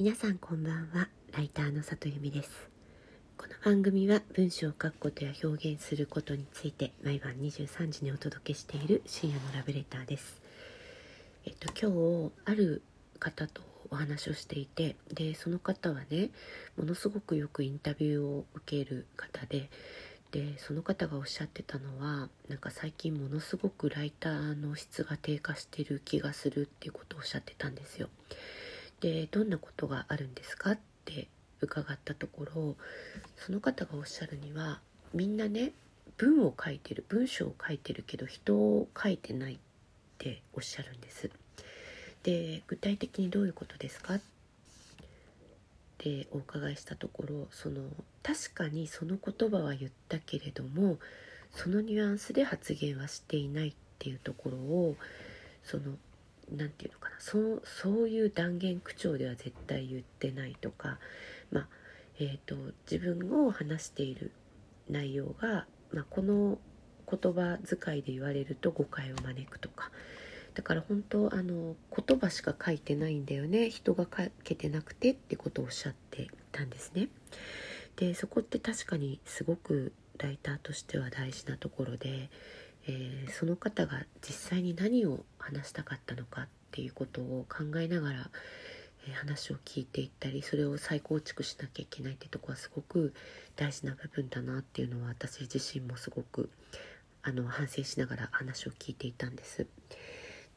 皆さんこんばんは。ライターの里由です。この番組は文章を書くことや表現することについて毎晩23時にお届けしている深夜のラブレターです。えっと今日ある方とお話をしていてでその方はねものすごくよくインタビューを受ける方ででその方がおっしゃってたのはなんか最近ものすごくライターの質が低下してる気がするっていうことをおっしゃってたんですよ。でどんなことがあるんですか？って伺ったところその方がおっしゃるにはみんなね文を書いてる文章を書いてるけど人を書いてないっておっしゃるんです。で具体的にどういうことですか？ってお伺いしたところその確かにその言葉は言ったけれどもそのニュアンスで発言はしていないっていうところをその何て言うのかなそうそういう断言口調では絶対言ってないとか、まあえーと、自分を話している内容が、まあ、この言葉遣いで言われると誤解を招くとかだから本当あの言葉しか書いてないんだよね人が書けてなくてってことをおっしゃってたんですね。でそこって確かにすごくライターとしては大事なところでえー、その方が実際に何を話したかったのかっていうことを考えながら、えー、話を聞いていったりそれを再構築しなきゃいけないってとこはすごく大事な部分だなっていうのは私自身もすごくあの反省しながら話を聞いていたんです。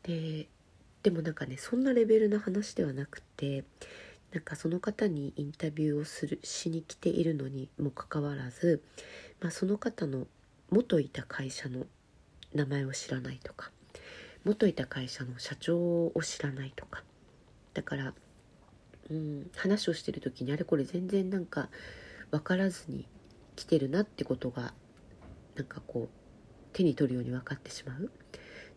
ででもなんかねそんなレベルの話ではなくてなんかその方にインタビューをするしに来ているのにもかかわらず、まあ、その方の元いた会社の名前を知らないとか元いた会社の社長を知らないとか。だからうん話をしてる時にあれこれ全然なんか分からずに来てるなってことがなんかこう手に取るように分かってしまう。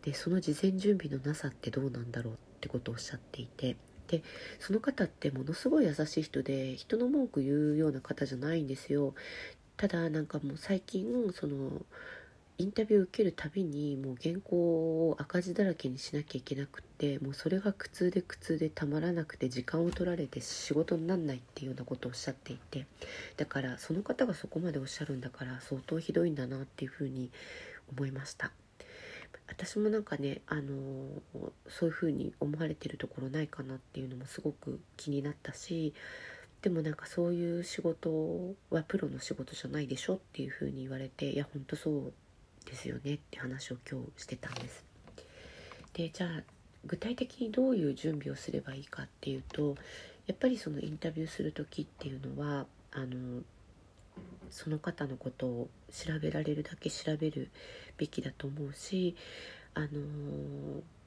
でその事前準備のなさってどうなんだろうってことをおっしゃっていて。でその方ってものすごい優しい人で人の文句言うような方じゃないんですよ。ただなんかもう最近そのインタビュー受けるたびにもう原稿を赤字だらけにしなきゃいけなくってもうそれが苦痛で苦痛でたまらなくて時間を取られて仕事になんないっていうようなことをおっしゃっていてだからその方がそこまでおっしゃるんだから相当ひどいんだなっていうふうに思いました。私もなんかねあのそういうふうに思われてるところないかなっていうのもすごく気になったしでもなんかそういう仕事はプロの仕事じゃないでしょっていうふうに言われていやほんとそうですよねって話を今日してたんです。でじゃあ具体的にどういう準備をすればいいかっていうとやっぱりそのインタビューする時っていうのはあのその方のことを調べられるだけ調べるべきだと思うしあの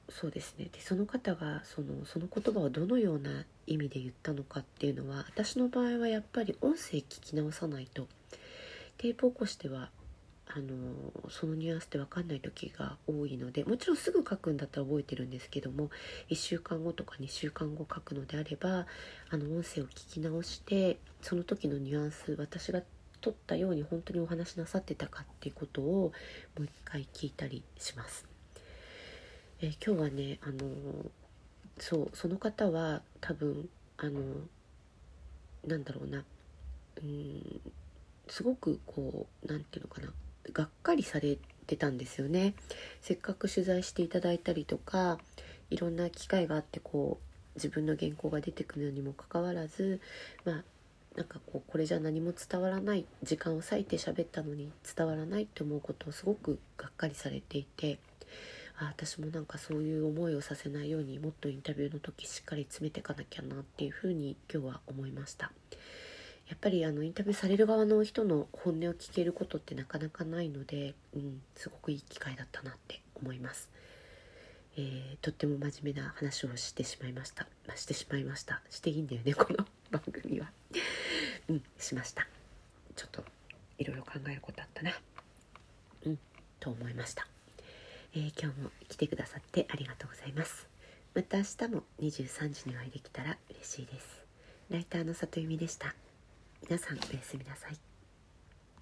そうですねでその方がそのその言葉をどのような意味で言ったのかっていうのは私の場合はやっぱり音声聞き直さないとテープ起こしてはあのそのニュアンスって分かんない時が多いのでもちろんすぐ書くんだったら覚えてるんですけども1週間後とか2週間後書くのであればあの音声を聞き直してその時のニュアンス私が取ったように本当にお話しなさってたかっていうことをもう一回聞いたりします。え今日はねあのそうその方は多分あのなんだろうなうんすごくこう何て言うのかながっかりされてたんですよねせっかく取材していただいたりとかいろんな機会があってこう自分の原稿が出てくるのにもかかわらずまあなんかこうこれじゃ何も伝わらない時間を割いて喋ったのに伝わらないって思うことをすごくがっかりされていてあ私もなんかそういう思いをさせないようにもっとインタビューの時しっかり詰めていかなきゃなっていうふうに今日は思いました。やっぱりあのインタビューされる側の人の本音を聞けることってなかなかないので、うん、すごくいい機会だったなって思います。えー、とっても真面目な話をしてしまいました、まあ、してしまいました。していいんだよねこの番組は。うんしました。ちょっといろいろ考えることあったな。うんと思いました、えー、今日も来てくださってありがとうございます。また明日も23時にお会いできたら嬉しいです。ライターの里由美でした。皆さんおやすみなさい。